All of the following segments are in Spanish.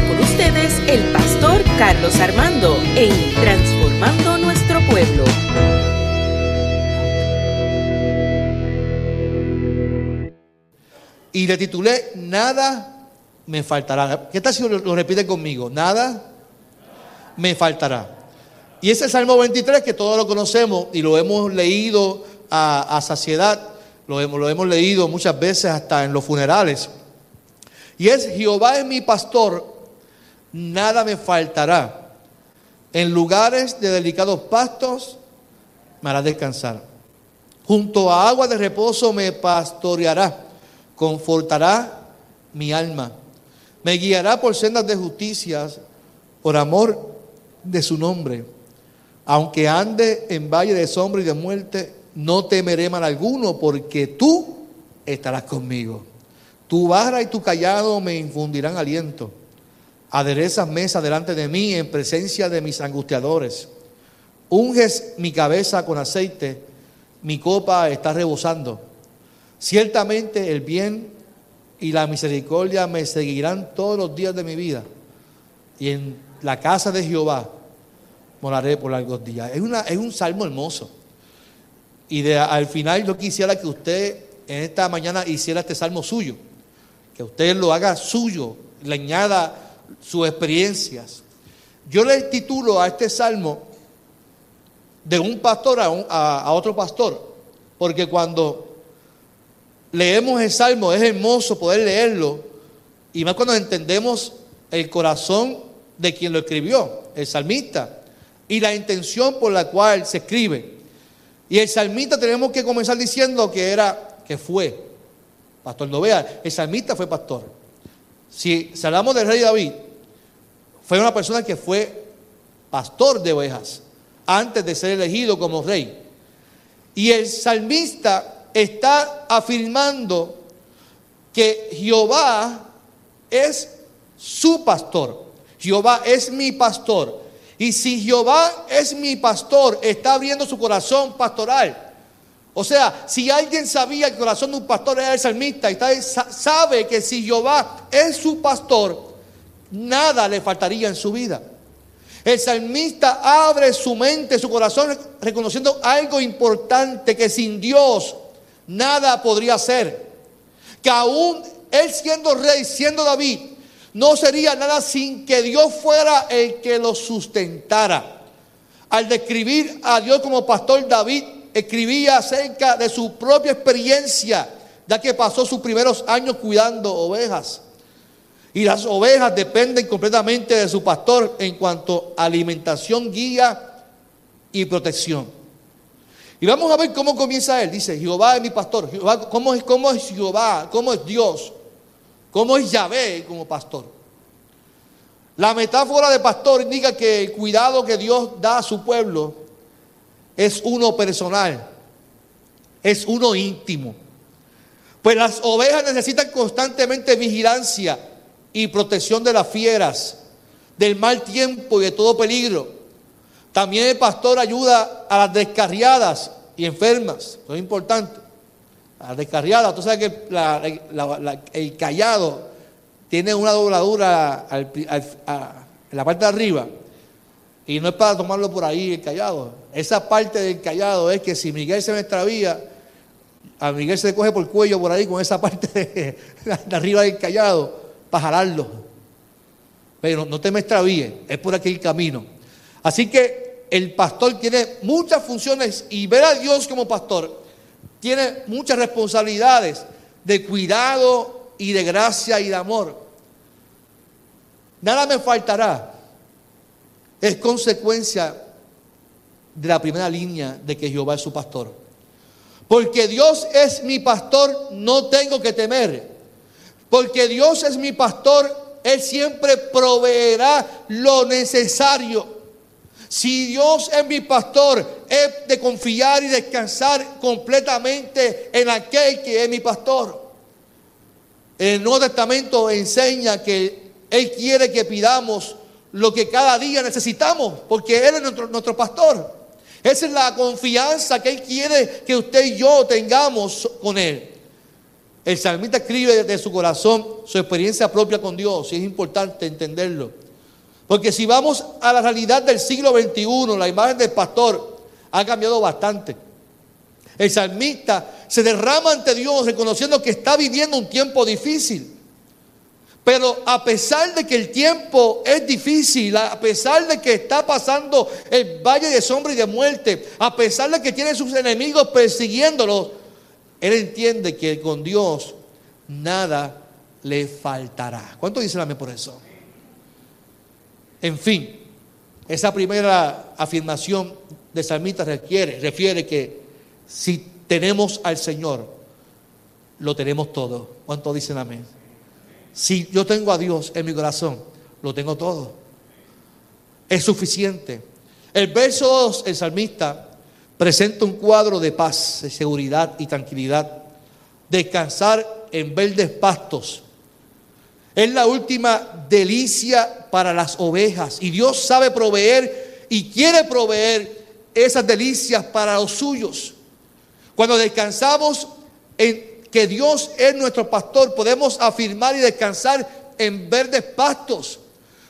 Con ustedes el pastor Carlos Armando en Transformando Nuestro Pueblo. Y le titulé Nada me faltará. ¿Qué tal si lo, repite conmigo? Nada me faltará. Y ese Salmo 23 que todos lo conocemos y lo hemos leído a, saciedad, lo hemos leído muchas veces hasta en los funerales. Y es Jehová es mi pastor, nada me faltará. En lugares de delicados pastos me hará descansar. Junto a agua de reposo me pastoreará, confortará mi alma. Me guiará por sendas de justicia, por amor de su nombre. Aunque ande en valle de sombra y de muerte, no temeré mal alguno, porque tú estarás conmigo. Tu vara y tu callado me infundirán aliento. Aderezas mesa delante de mí en presencia de mis angustiadores. Unges mi cabeza con aceite, mi copa está rebosando. Ciertamente el bien y la misericordia me seguirán todos los días de mi vida. Y en la casa de Jehová moraré por largos días. Es, una, es un salmo hermoso. Y al final yo quisiera que usted en esta mañana hiciera este salmo suyo. Que usted lo haga suyo, le añada sus experiencias. Yo le titulo a este salmo de un pastor a, otro pastor, porque cuando leemos el salmo es hermoso poder leerlo, y más cuando entendemos el corazón de quien lo escribió, el salmista, y la intención por la cual se escribe. Y el salmista tenemos que comenzar diciendo que era, que fue, pastor no vea, el salmista fue pastor. Si, si hablamos del rey David, fue una persona que fue pastor de ovejas antes de ser elegido como rey. Y el salmista está afirmando que Jehová es su pastor. Jehová es mi pastor. Y si Jehová es mi pastor, está abriendo su corazón pastoral. O sea, si alguien sabía que el corazón de un pastor era el salmista, y sabe que si Jehová es su pastor, nada le faltaría en su vida. El salmista abre su mente, su corazón, reconociendo algo importante, que sin Dios nada podría ser. Que aún él siendo rey, siendo David, no sería nada sin que Dios fuera el que lo sustentara. Al describir a Dios como pastor, David escribía acerca de su propia experiencia, ya que pasó sus primeros años cuidando ovejas. Y las ovejas dependen completamente de su pastor en cuanto a alimentación, guía y protección. Y vamos a ver cómo comienza él. Dice, Jehová es mi pastor. Jehová, ¿cómo, es, ¿Cómo es Jehová? ¿Cómo es Dios? ¿Cómo es Yahvé como pastor? La metáfora de pastor indica que el cuidado que Dios da a su pueblo es uno personal, es uno íntimo. Pues las ovejas necesitan constantemente vigilancia y protección de las fieras, del mal tiempo y de todo peligro. También el pastor ayuda a las descarriadas y enfermas, eso es importante la descarriada. Tú sabes que el callado tiene una dobladura en la parte de arriba. Y no es para tomarlo por ahí el callado. Esa parte del callado es que si Miguel se me extravía, a Miguel se le coge por el cuello por ahí con esa parte de, arriba del callado para jalarlo. Pero no te me extravíes, es por aquel camino. Así que el pastor tiene muchas funciones y ver a Dios como pastor tiene muchas responsabilidades de cuidado y de gracia y de amor. Nada me faltará. Es consecuencia de la primera línea de que Jehová es su pastor. Porque Dios es mi pastor, no tengo que temer. Porque Dios es mi pastor, Él siempre proveerá lo necesario. Si Dios es mi pastor, he de confiar y descansar completamente en aquel que es mi pastor. El Nuevo Testamento enseña que Él quiere que pidamos lo que cada día necesitamos, porque Él es nuestro, pastor. Esa es la confianza que Él quiere que usted y yo tengamos con Él. El salmista escribe de su corazón su experiencia propia con Dios y es importante entenderlo. Porque si vamos a la realidad del siglo XXI, la imagen del pastor ha cambiado bastante. El salmista se derrama ante Dios reconociendo que está viviendo un tiempo difícil. Pero a pesar de que el tiempo es difícil, a pesar de que está pasando el valle de sombra y de muerte, a pesar de que tiene sus enemigos persiguiéndolo, él entiende que con Dios nada le faltará. ¿Cuánto dicen amén por eso? En fin, esa primera afirmación de salmista requiere, refiere que si tenemos al Señor, lo tenemos todo. ¿Cuánto dicen amén? Si yo tengo a Dios en mi corazón, lo tengo todo. Es suficiente. El verso 2, el salmista, presenta un cuadro de paz, de seguridad y tranquilidad. Descansar en verdes pastos. Es la última delicia para las ovejas. Y Dios sabe proveer y quiere proveer esas delicias para los suyos. Cuando descansamos en que Dios es nuestro pastor, podemos afirmar y descansar en verdes pastos.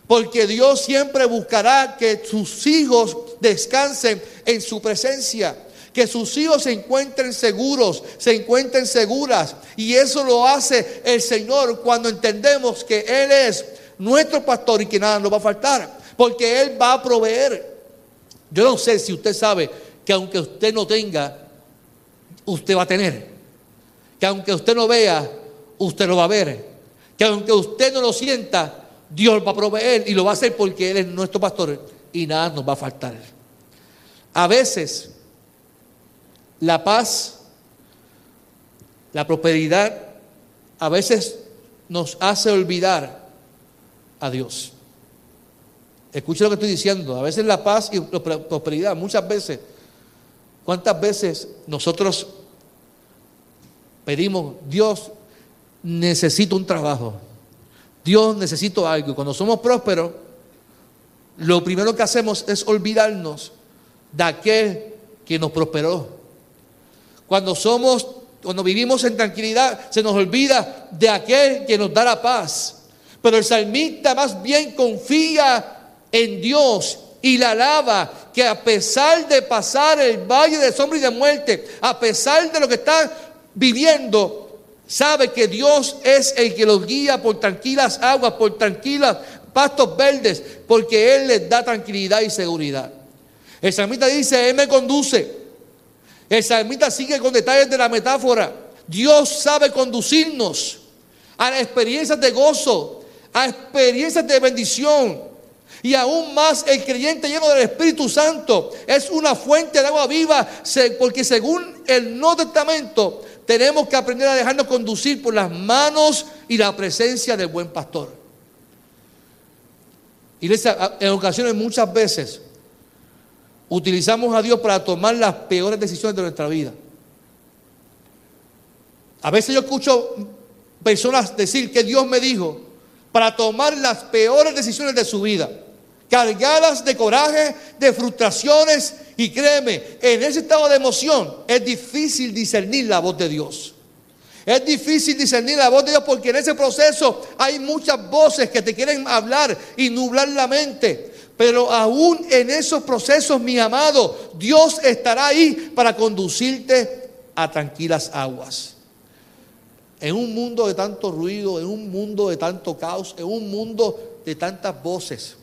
Porque Dios siempre buscará que sus hijos descansen en su presencia. Que sus hijos se encuentren seguros, se encuentren seguras. Y eso lo hace el Señor cuando entendemos que Él es nuestro pastor y que nada nos va a faltar. Porque Él va a proveer. Yo no sé si usted sabe que aunque usted no tenga, usted va a tener que aunque usted no vea, usted lo va a ver. Que aunque usted no lo sienta, Dios va a proveer y lo va a hacer porque Él es nuestro pastor y nada nos va a faltar. A veces, la paz, la prosperidad, a veces nos hace olvidar a Dios. Escuche lo que estoy diciendo. A veces la paz y la prosperidad, muchas veces, ¿cuántas veces nosotros pedimos, Dios, necesito un trabajo. Dios, necesito algo. Y cuando somos prósperos, lo primero que hacemos es olvidarnos de aquel que nos prosperó. Cuando somos, cuando vivimos en tranquilidad, se nos olvida de aquel que nos da la paz. Pero el salmista más bien confía en Dios y la alaba, que a pesar de pasar el valle de sombra y de muerte, a pesar de lo que está viviendo sabe que Dios es el que los guía por tranquilas aguas, por tranquilas pastos verdes, porque Él les da tranquilidad y seguridad. El salmista dice, Él me conduce. El salmista sigue con detalles de la metáfora. Dios sabe conducirnos a experiencias de gozo, a experiencias de bendición. Y aún más el creyente lleno del Espíritu Santo es una fuente de agua viva, porque según el Nuevo Testamento, tenemos que aprender a dejarnos conducir por las manos y la presencia del buen pastor. Y en ocasiones, muchas veces, utilizamos a Dios para tomar las peores decisiones de nuestra vida. A veces yo escucho personas decir que Dios me dijo para tomar las peores decisiones de su vida cargadas de coraje, de frustraciones. Y créeme, en ese estado de emoción es difícil discernir la voz de Dios. Es difícil discernir la voz de Dios porque en ese proceso hay muchas voces que te quieren hablar y nublar la mente. Pero aún en esos procesos, mi amado, Dios estará ahí para conducirte a tranquilas aguas. En un mundo de tanto ruido, en un mundo de tanto caos, en un mundo de tantas voces.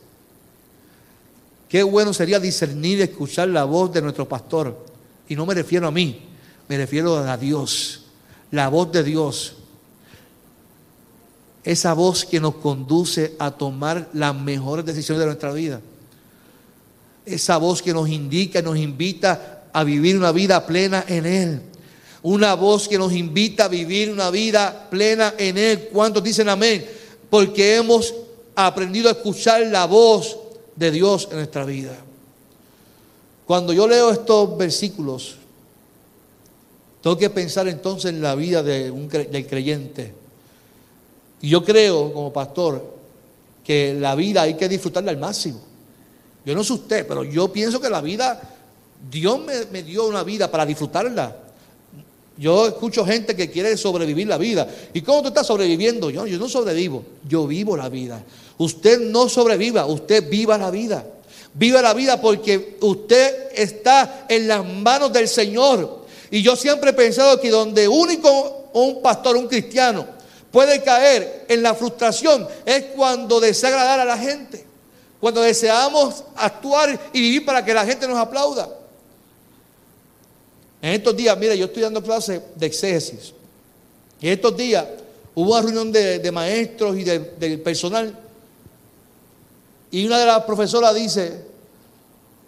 Qué bueno sería discernir y escuchar la voz de nuestro pastor. Y no me refiero a mí, me refiero a Dios, la voz de Dios. Esa voz que nos conduce a tomar las mejores decisiones de nuestra vida. Esa voz que nos indica, nos invita a vivir una vida plena en Él. Una voz que nos invita a vivir una vida plena en Él. ¿Cuántos dicen amén? Porque hemos aprendido a escuchar la voz de Dios en nuestra vida. Cuando yo leo estos versículos, tengo que pensar entonces en la vida de un, del creyente. Y yo creo, como pastor, que la vida hay que disfrutarla al máximo. Yo no sé usted, pero yo pienso que la vida, Dios me, me dio una vida para disfrutarla. Yo escucho gente que quiere sobrevivir la vida. ¿Y cómo tú estás sobreviviendo? Yo, yo no sobrevivo, yo vivo la vida. Usted no sobreviva, usted viva la vida. Viva la vida porque usted está en las manos del Señor. Y yo siempre he pensado que donde único un pastor, un cristiano, puede caer en la frustración es cuando desea agradar a la gente. Cuando deseamos actuar y vivir para que la gente nos aplauda. En estos días, mira, yo estoy dando clases de exégesis. Y en estos días hubo una reunión de, maestros y del personal. Y una de las profesoras dice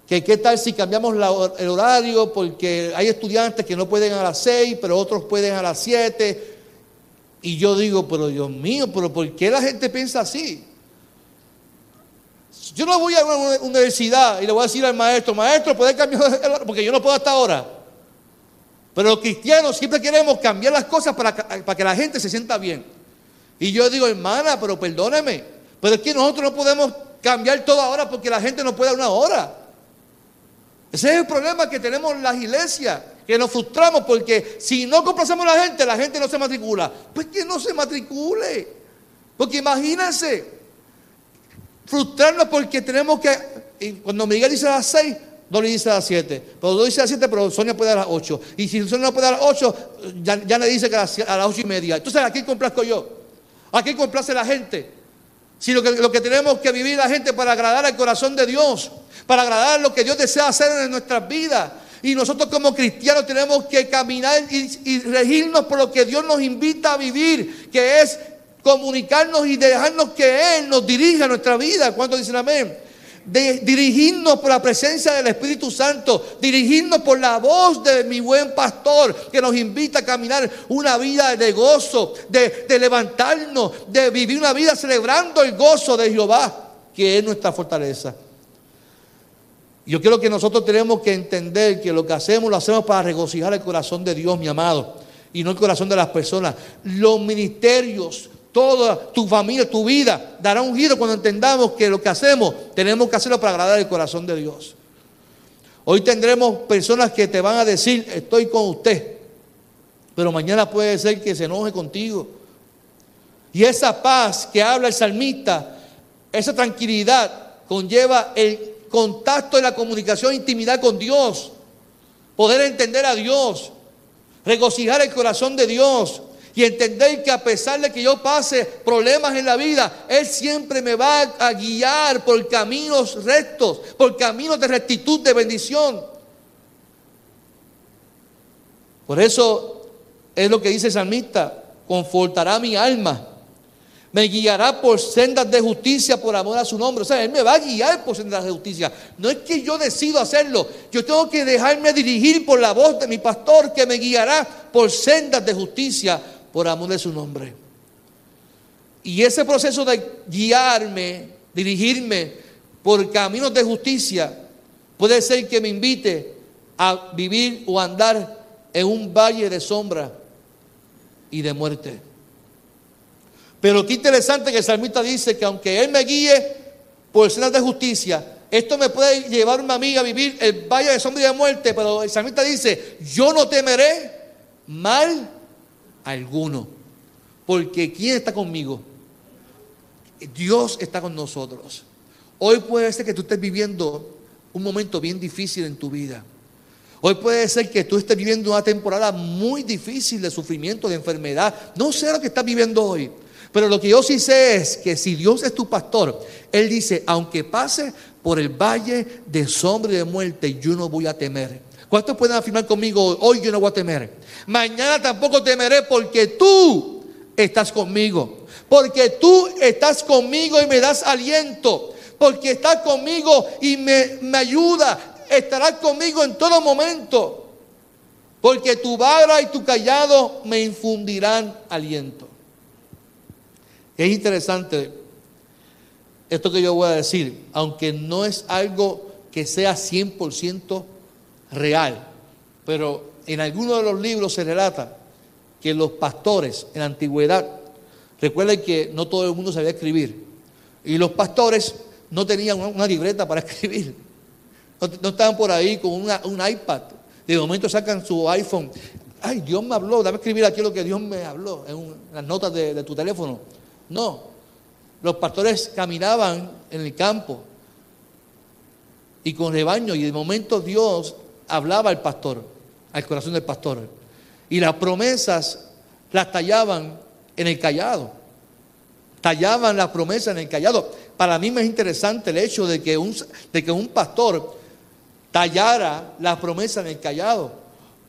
que qué tal si cambiamos el horario porque hay estudiantes que no pueden a las seis, pero otros pueden a las siete. Y yo digo, pero Dios mío, pero ¿por qué la gente piensa así? Yo no voy a una universidad y le voy a decir al maestro, maestro, ¿puede cambiar el horario? Porque yo no puedo hasta ahora. Pero los cristianos siempre queremos cambiar las cosas para, que la gente se sienta bien. Y yo digo, hermana, pero perdóneme, pero es que nosotros no podemos cambiar todo ahora porque la gente no puede a una hora. Ese es el problema que tenemos en las iglesias, que nos frustramos porque si no complacemos a la gente, la gente no se matricula. Pues que no se matricule. Porque imagínense, frustrarnos porque tenemos que, cuando Miguel dice a las seis, Dolly dice a las 7. Pero dice a las 7, pero Sonia puede a las 8. Y si Sonia no puede a las 8, ya, le dice que a las, a 8 y media. Entonces, ¿a quién complazco yo? ¿A quién complace la gente? Si lo que, lo que tenemos que vivir la gente para agradar al corazón de Dios, para agradar lo que Dios desea hacer en nuestras vidas. Y nosotros como cristianos tenemos que caminar y, y regirnos por lo que Dios nos invita a vivir, que es comunicarnos y dejarnos que Él nos dirija nuestra vida. ¿Cuántos dicen amén? De dirigirnos por la presencia del Espíritu Santo, dirigirnos por la voz de mi buen pastor que nos invita a caminar una vida de gozo, de, de levantarnos, de vivir una vida celebrando el gozo de Jehová, que es nuestra fortaleza. Yo creo que nosotros tenemos que entender que lo que hacemos lo hacemos para regocijar el corazón de Dios, mi amado, y no el corazón de las personas. Los ministerios, toda tu familia, tu vida dará un giro cuando entendamos que lo que hacemos tenemos que hacerlo para agradar el corazón de Dios. Hoy tendremos personas que te van a decir, estoy con usted, pero mañana puede ser que se enoje contigo. Y esa paz que habla el salmista, esa tranquilidad conlleva el contacto y la comunicación, intimidad con Dios, poder entender a Dios, regocijar el corazón de Dios, y entender que a pesar de que yo pase problemas en la vida, Él siempre me va a guiar por caminos rectos, por caminos de rectitud, de bendición. Por eso es lo que dice el salmista, confortará mi alma, me guiará por sendas de justicia por amor a su nombre. O sea, Él me va a guiar por sendas de justicia. No es que yo decido hacerlo, yo tengo que dejarme dirigir por la voz de mi pastor que me guiará por sendas de justicia por amor de su nombre. Y ese proceso de guiarme, dirigirme por caminos de justicia, puede ser que me invite a vivir o andar en un valle de sombra y de muerte. Pero qué interesante que el salmista dice que aunque Él me guíe por sendas de justicia, esto me puede llevarme a mí a vivir el valle de sombra y de muerte, pero el salmista dice, yo no temeré mal alguno. Porque ¿quién está conmigo? Dios está con nosotros. Hoy puede ser que tú estés viviendo un momento bien difícil en tu vida. Hoy puede ser que tú estés viviendo una temporada muy difícil de sufrimiento, de enfermedad. No sé lo que estás viviendo hoy. Pero lo que yo sí sé es que si Dios es tu pastor, Él dice, aunque pase por el valle de sombra y de muerte, yo no voy a temer. ¿Cuántos pueden afirmar conmigo, hoy yo no voy a temer? Mañana tampoco temeré porque tú estás conmigo. Porque tú estás conmigo y me das aliento. Porque estás conmigo y me, me ayuda. Estarás conmigo en todo momento. Porque tu vara y tu callado me infundirán aliento. Es interesante esto que yo voy a decir, aunque no es algo que sea 100% real. Pero en algunos de los libros se relata que los pastores en la antigüedad, recuerden que no todo el mundo sabía escribir, y los pastores no tenían una libreta para escribir, no, estaban por ahí con un iPad, de momento sacan su iPhone. ay, Dios me habló, dame escribir aquí lo que Dios me habló en, las notas de tu teléfono. No, los pastores caminaban en el campo y con rebaño y de momento Dios hablaba al pastor, al corazón del pastor. Y las promesas las tallaban en el callado. Tallaban las promesas en el callado. Para mí me es interesante el hecho de que un, de que un pastor tallara las promesas en el callado.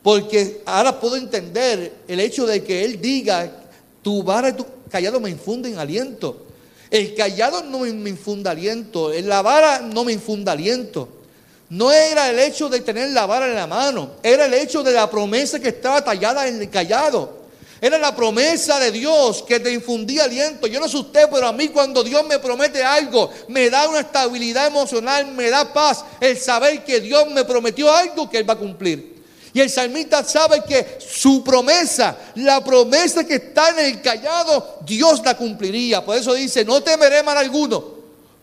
Porque ahora puedo entender el hecho de que él diga, tu vara y tu callado me infunden aliento. El callado no me infunda aliento, la vara no me infunda aliento. No era el hecho de tener la vara en la mano, era el hecho de la promesa que estaba tallada en el callado. Era la promesa de Dios que te infundía aliento. Yo no sé usted, pero a mí cuando Dios me promete algo, me da una estabilidad emocional, me da paz el saber que Dios me prometió algo que Él va a cumplir. Y el salmista sabe que su promesa, la promesa que está en el callado, Dios la cumpliría. Por eso dice, no temeré mal alguno,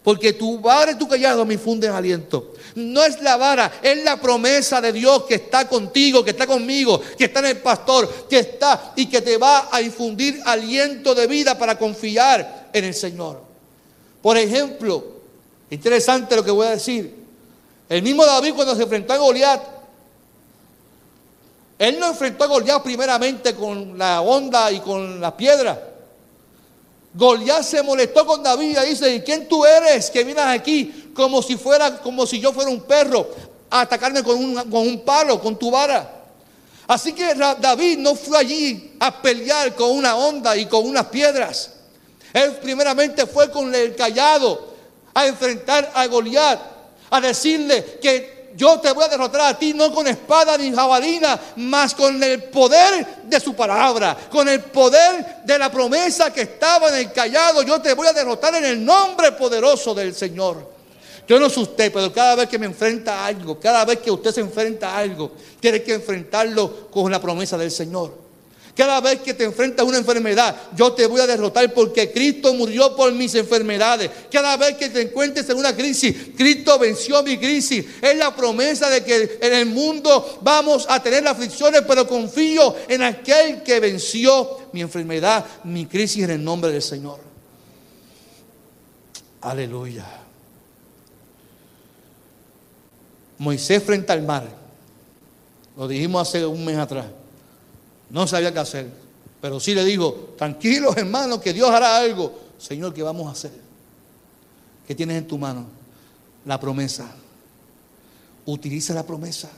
porque tu vara y tu callado me infunden aliento. No es la vara, es la promesa de Dios que está contigo, que está conmigo, que está en el pastor, que está y que te va a infundir aliento de vida para confiar en el Señor. Por ejemplo, interesante lo que voy a decir. El mismo David cuando se enfrentó a Goliat, él no enfrentó a Goliat primeramente con la onda y con la piedra. Goliat se molestó con David y dice, ¿y quién tú eres que vienes aquí como si fuera, como si yo fuera un perro a atacarme con un, con un palo, con tu vara? Así que David no fue allí a pelear con una onda y con unas piedras. Él primeramente fue con el callado a enfrentar a Goliat, a decirle que yo te voy a derrotar a ti no con espada ni jabalina, mas con el poder de su palabra, con el poder de la promesa que estaba en el callado. Yo te voy a derrotar en el nombre poderoso del Señor. Yo no sé usted, pero cada vez que me enfrenta a algo, cada vez que usted se enfrenta a algo, tiene que enfrentarlo con la promesa del Señor. Cada vez que te enfrentas a una enfermedad, yo te voy a derrotar porque Cristo murió por mis enfermedades. Cada vez que te encuentres en una crisis, Cristo venció mi crisis. Es la promesa de que en el mundo vamos a tener aflicciones, pero confío en aquel que venció mi enfermedad, mi crisis en el nombre del Señor. Aleluya. Moisés frente al mar. Lo dijimos hace un mes atrás. No sabía qué hacer. Pero sí le digo, tranquilos hermanos, que Dios hará algo. Señor, ¿qué vamos a hacer? ¿Qué tienes en tu mano? La promesa. Utiliza la promesa.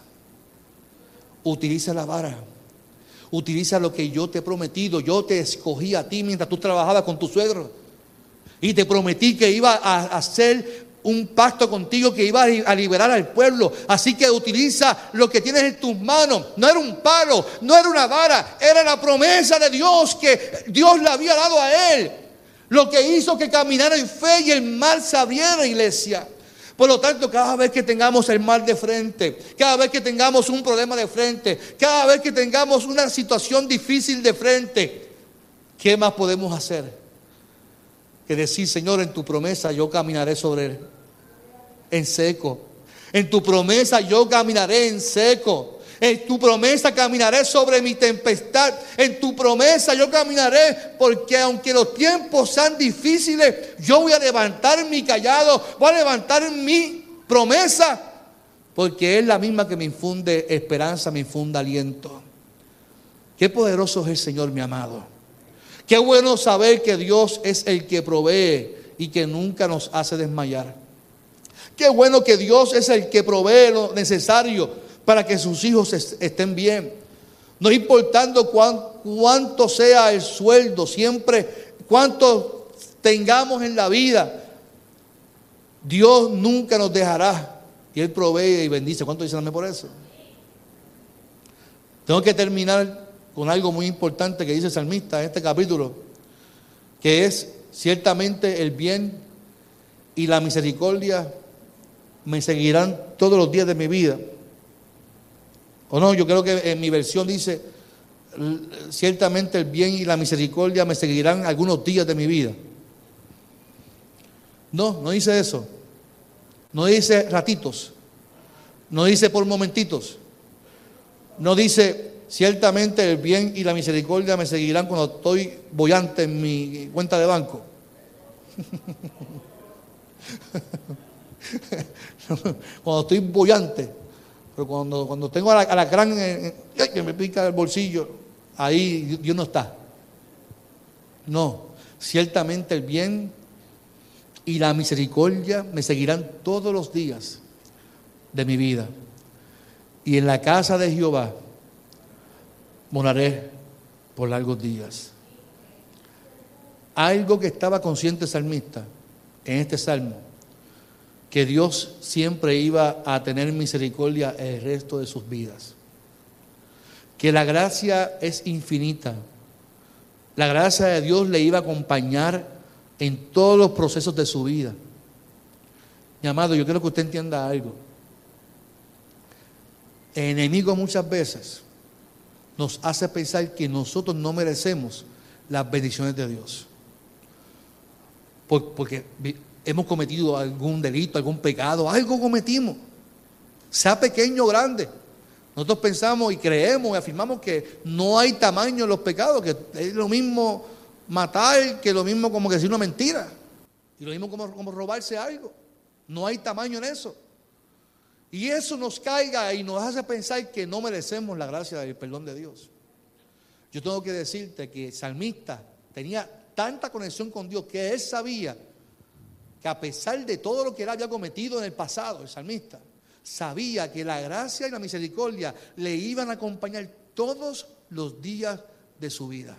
Utiliza la vara. Utiliza lo que yo te he prometido. Yo te escogí a ti mientras tú trabajabas con tu suegro. Y te prometí que iba a hacer un pacto contigo que iba a liberar al pueblo. Así que utiliza lo que tienes en tus manos. No era un palo, no era una vara, era la promesa de Dios que Dios le había dado a él. Lo que hizo que caminara en fe y el mal se iglesia. Por lo tanto, cada vez que tengamos el mal de frente, cada vez que tengamos un problema de frente, cada vez que tengamos una situación difícil de frente, ¿qué más podemos hacer? Que decir, Señor, en tu promesa yo caminaré sobre él en seco. En tu promesa yo caminaré en seco. En tu promesa caminaré sobre mi tempestad. En tu promesa yo caminaré porque aunque los tiempos sean difíciles, yo voy a levantar mi callado, voy a levantar mi promesa porque es la misma que me infunde esperanza, me infunde aliento. Qué poderoso es el Señor, mi amado. Qué bueno saber que Dios es el que provee y que nunca nos hace desmayar. Qué bueno que Dios es el que provee lo necesario para que sus hijos estén bien. No importando cuánto sea el sueldo, siempre cuánto tengamos en la vida, Dios nunca nos dejará. Y Él provee y bendice. ¿Cuánto dicen por eso? Tengo que terminar con algo muy importante que dice el salmista en este capítulo, que es ciertamente el bien y la misericordia me seguirán todos los días de mi vida. O no, yo creo que en mi versión dice, ciertamente el bien y la misericordia me seguirán algunos días de mi vida. No, no dice eso. No dice ratitos. No dice por momentitos. No dice ciertamente el bien y la misericordia me seguirán cuando estoy bollante en mi cuenta de banco. cuando estoy bollante, pero cuando, cuando tengo a la, gran que me pica el bolsillo, ahí Dios no está. No, ciertamente el bien y la misericordia me seguirán todos los días de mi vida. Y en la casa de Jehová moraré por largos días. Algo que estaba consciente el salmista en este salmo, que Dios siempre iba a tener misericordia el resto de sus vidas. Que la gracia es infinita. La gracia de Dios le iba a acompañar en todos los procesos de su vida. Mi amado, yo quiero que usted entienda algo. El enemigo muchas veces nos hace pensar que nosotros no merecemos las bendiciones de Dios. Porque hemos cometido algún delito, algún pecado, algo cometimos, sea pequeño o grande. Nosotros pensamos y creemos y afirmamos que no hay tamaño en los pecados, que es lo mismo matar que lo mismo como que decir una mentira. Y lo mismo como, como robarse algo. No hay tamaño en eso. Y eso nos caiga y nos hace pensar que no merecemos la gracia del perdón de Dios. Yo tengo que decirte que el salmista tenía tanta conexión con Dios que él sabía que a pesar de todo lo que él había cometido en el pasado, el salmista, sabía que la gracia y la misericordia le iban a acompañar todos los días de su vida.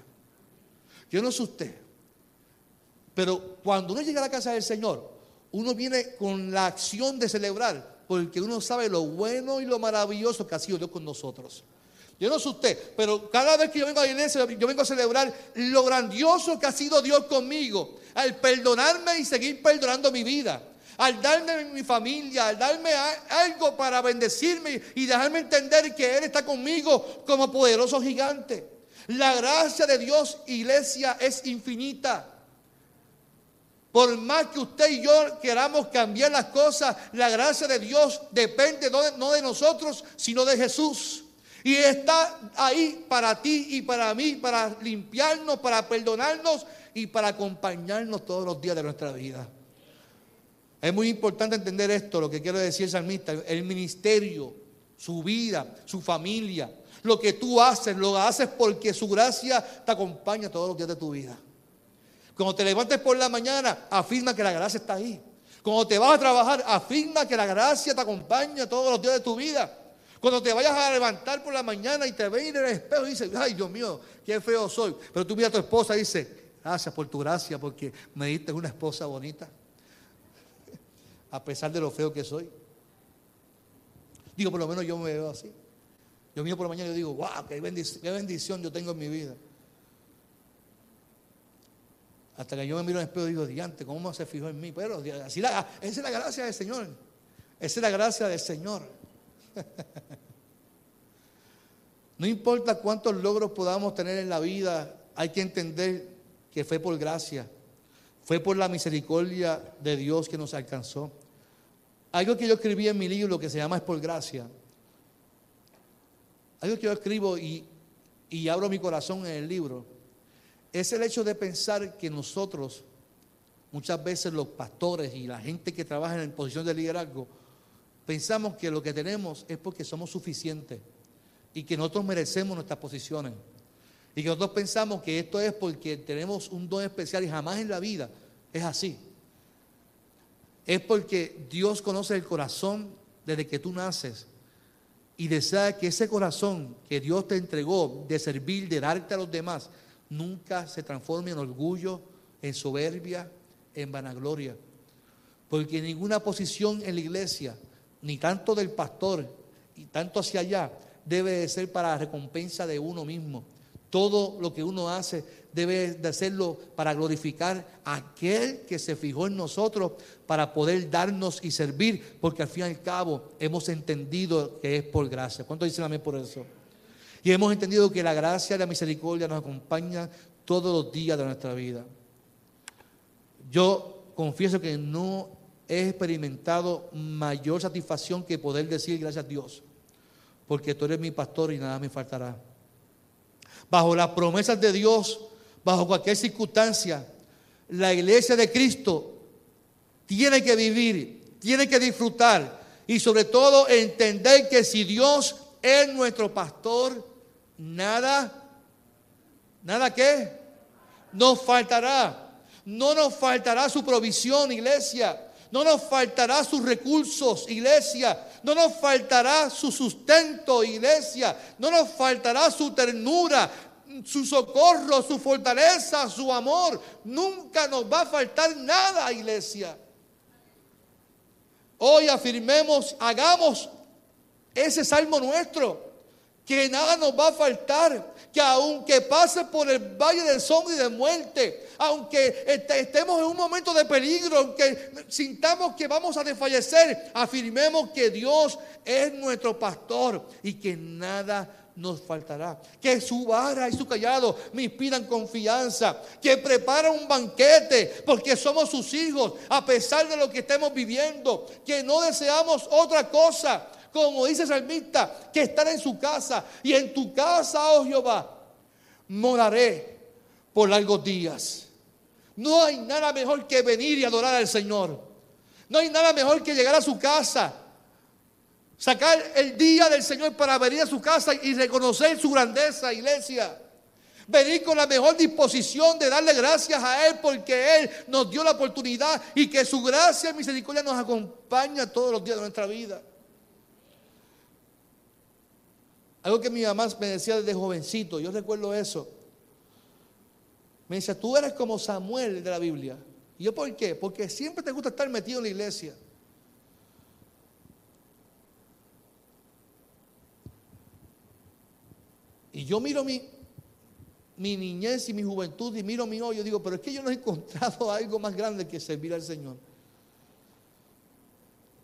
Yo no sé usted, pero cuando uno llega a la casa del Señor, uno viene con la acción de celebrar, porque uno sabe lo bueno y lo maravilloso que ha sido Dios con nosotros. Yo no sé usted, pero cada vez que yo vengo a la iglesia, yo vengo a celebrar lo grandioso que ha sido Dios conmigo, al perdonarme y seguir perdonando mi vida, al darme mi familia, al darme algo para bendecirme y dejarme entender que Él está conmigo como poderoso gigante. La gracia de Dios, iglesia, es infinita. Por más que usted y yo queramos cambiar las cosas, la gracia de Dios depende no de, nosotros, sino de Jesús. Y está ahí para ti y para mí, para limpiarnos, para perdonarnos y para acompañarnos todos los días de nuestra vida. Es muy importante entender esto, lo que quiero decir salmista, el ministerio, su vida, su familia, lo que tú haces, lo haces porque su gracia te acompaña todos los días de tu vida. Cuando te levantes por la mañana, afirma que la gracia está ahí. Cuando te vas a trabajar, afirma que la gracia te acompaña todos los días de tu vida. Cuando te vayas a levantar por la mañana y te ves en el espejo y dices, ay Dios mío, qué feo soy. Pero tú miras a tu esposa y dices, gracias por tu gracia porque me diste una esposa bonita. A pesar de lo feo que soy. Digo, por lo menos yo me veo así. Yo mío por la mañana y digo, wow, qué bendición, yo tengo en mi vida. Hasta que yo me miro en el espejo y digo, diante, ¿cómo se fijó en mí? Pero así la, esa es la gracia del Señor. Esa es la gracia del Señor. no importa cuántos logros podamos tener en la vida, hay que entender que fue por gracia. Fue por la misericordia de Dios que nos alcanzó. Algo que yo escribí en mi libro que se llama Es por gracia algo que yo escribo y, abro mi corazón en el libro, es el hecho de pensar que nosotros, muchas veces los pastores y la gente que trabaja en posición de liderazgo, pensamos que lo que tenemos es porque somos suficientes y que nosotros merecemos nuestras posiciones. Y que nosotros pensamos que esto es porque tenemos un don especial y jamás en la vida es así. Es porque Dios conoce el corazón desde que tú naces y desea que ese corazón que Dios te entregó de servir, de darte a los demás, nunca se transforme en orgullo, en soberbia, en vanagloria. Porque ninguna posición en la iglesia, ni tanto del pastor y tanto hacia allá, debe de ser para la recompensa de uno mismo. Todo lo que uno hace debe de hacerlo para glorificar a aquel que se fijó en nosotros para poder darnos y servir, porque al fin y al cabo hemos entendido que es por gracia. ¿Cuánto dicen amén por eso? Y hemos entendido que la gracia y la misericordia nos acompañan todos los días de nuestra vida. Yo confieso que no he experimentado mayor satisfacción que poder decir gracias a Dios, porque tú eres mi pastor y nada me faltará. bajo las promesas de Dios, bajo cualquier circunstancia, la iglesia de Cristo tiene que vivir, tiene que disfrutar y sobre todo entender que si Dios es nuestro pastor, nada, nada que nos faltará. No nos faltará su provisión, iglesia. No nos faltará sus recursos, iglesia. No nos faltará su sustento, iglesia. No nos faltará su ternura, su socorro, su fortaleza, su amor. Nunca nos va a faltar nada, iglesia. Hoy afirmemos, hagamos ese salmo nuestro, que nada nos va a faltar, que aunque pase por el valle del sombra y de muerte, aunque estemos en un momento de peligro, aunque sintamos que vamos a desfallecer, afirmemos que Dios es nuestro pastor y que nada nos faltará. Que su vara y su callado me inspiran confianza. Que prepara un banquete porque somos sus hijos a pesar de lo que estemos viviendo. Que no deseamos otra cosa como dice el salmista, que estar en su casa. Y en tu casa, oh Jehová, moraré por largos días. No hay nada mejor que venir y adorar al Señor. No hay nada mejor que llegar a su casa, sacar el día del Señor para venir a su casa y reconocer su grandeza, iglesia. Venir con la mejor disposición de darle gracias a Él porque Él nos dio la oportunidad y que su gracia y misericordia nos acompaña todos los días de nuestra vida. Algo que mi mamá me decía desde jovencito, yo recuerdo eso. Me dice, tú eres como Samuel de la Biblia. ¿Y yo por qué? Porque siempre te gusta estar metido en la iglesia. Y yo miro mi, mi niñez y mi juventud y miro mi hoy, yo digo, pero es que yo no he encontrado algo más grande que servir al Señor.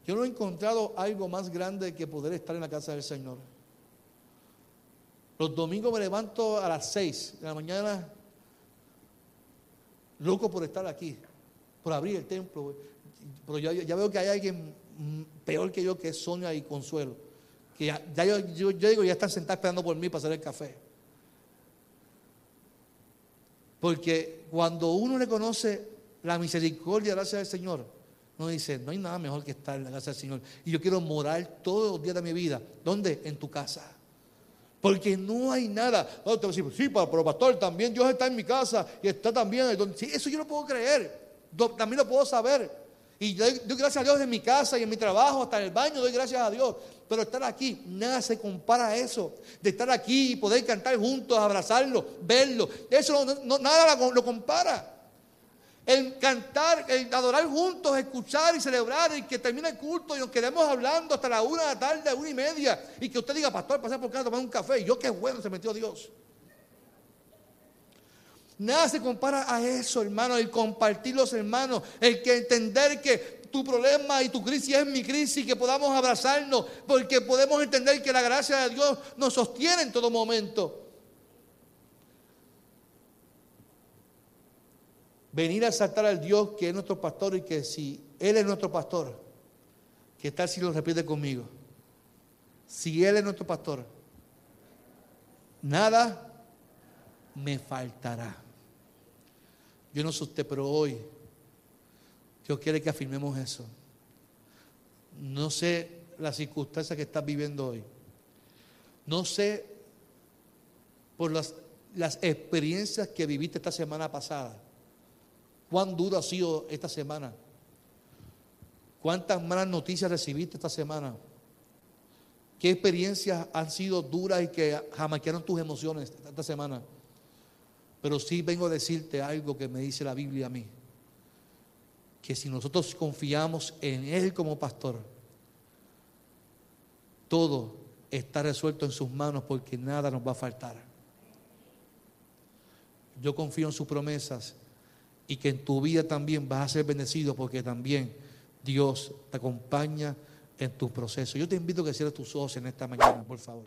Yo no he encontrado algo más grande que poder estar en la casa del Señor. Los domingos me levanto a las 6 de la mañana, loco por estar aquí, por abrir el templo. Pero ya, veo que hay alguien peor que yo, que es Sonia y Consuelo. Que ya, yo, digo, ya están sentados esperando por mí para hacer el café. Porque cuando uno reconoce la misericordia, gracias al Señor, uno dice, no hay nada mejor que estar en la casa del Señor. Y yo quiero morar todos los días de mi vida. ¿Dónde? En tu casa. Porque no hay nada. No, te decir, sí, pero pastor, también Dios está en mi casa y está también. Sí, eso yo lo puedo creer. También lo puedo saber. Y doy, gracias a Dios en mi casa y en mi trabajo, hasta en el baño, doy gracias a Dios. Pero estar aquí, nada se compara a eso. De estar aquí y poder cantar juntos, abrazarlo, verlo. Eso nada lo compara el cantar, el adorar juntos, escuchar y celebrar y que termine el culto y nos quedemos hablando hasta la una de la tarde, una y media y que usted diga, pastor, pasar por acá a tomar un café y yo qué bueno se metió Dios. Nada se compara a eso, hermano, el compartir los hermanos, el que entender que tu problema y tu crisis es mi crisis, que podamos abrazarnos, porque podemos entender que la gracia de Dios nos sostiene en todo momento. Venir a saltar al Dios que es nuestro pastor y que si Él es nuestro pastor, que tal si lo repite conmigo? Si Él es nuestro pastor, nada me faltará. Yo no sé usted, pero hoy Dios quiere que afirmemos eso. No sé las circunstancias que estás viviendo hoy. No sé por las experiencias que viviste esta semana pasada cuán duro ha sido esta semana. ¿Cuántas malas noticias recibiste esta semana? ¿Qué experiencias han sido duras y que jamaquearon tus emociones esta semana? Pero sí vengo a decirte algo que me dice la Biblia a mí. Que si nosotros confiamos en Él como pastor, todo está resuelto en sus manos porque nada nos va a faltar. Yo confío en sus promesas y que en tu vida también vas a ser bendecido porque también Dios te acompaña en tu proceso. Yo te invito a que cierres tus ojos en esta mañana, por favor.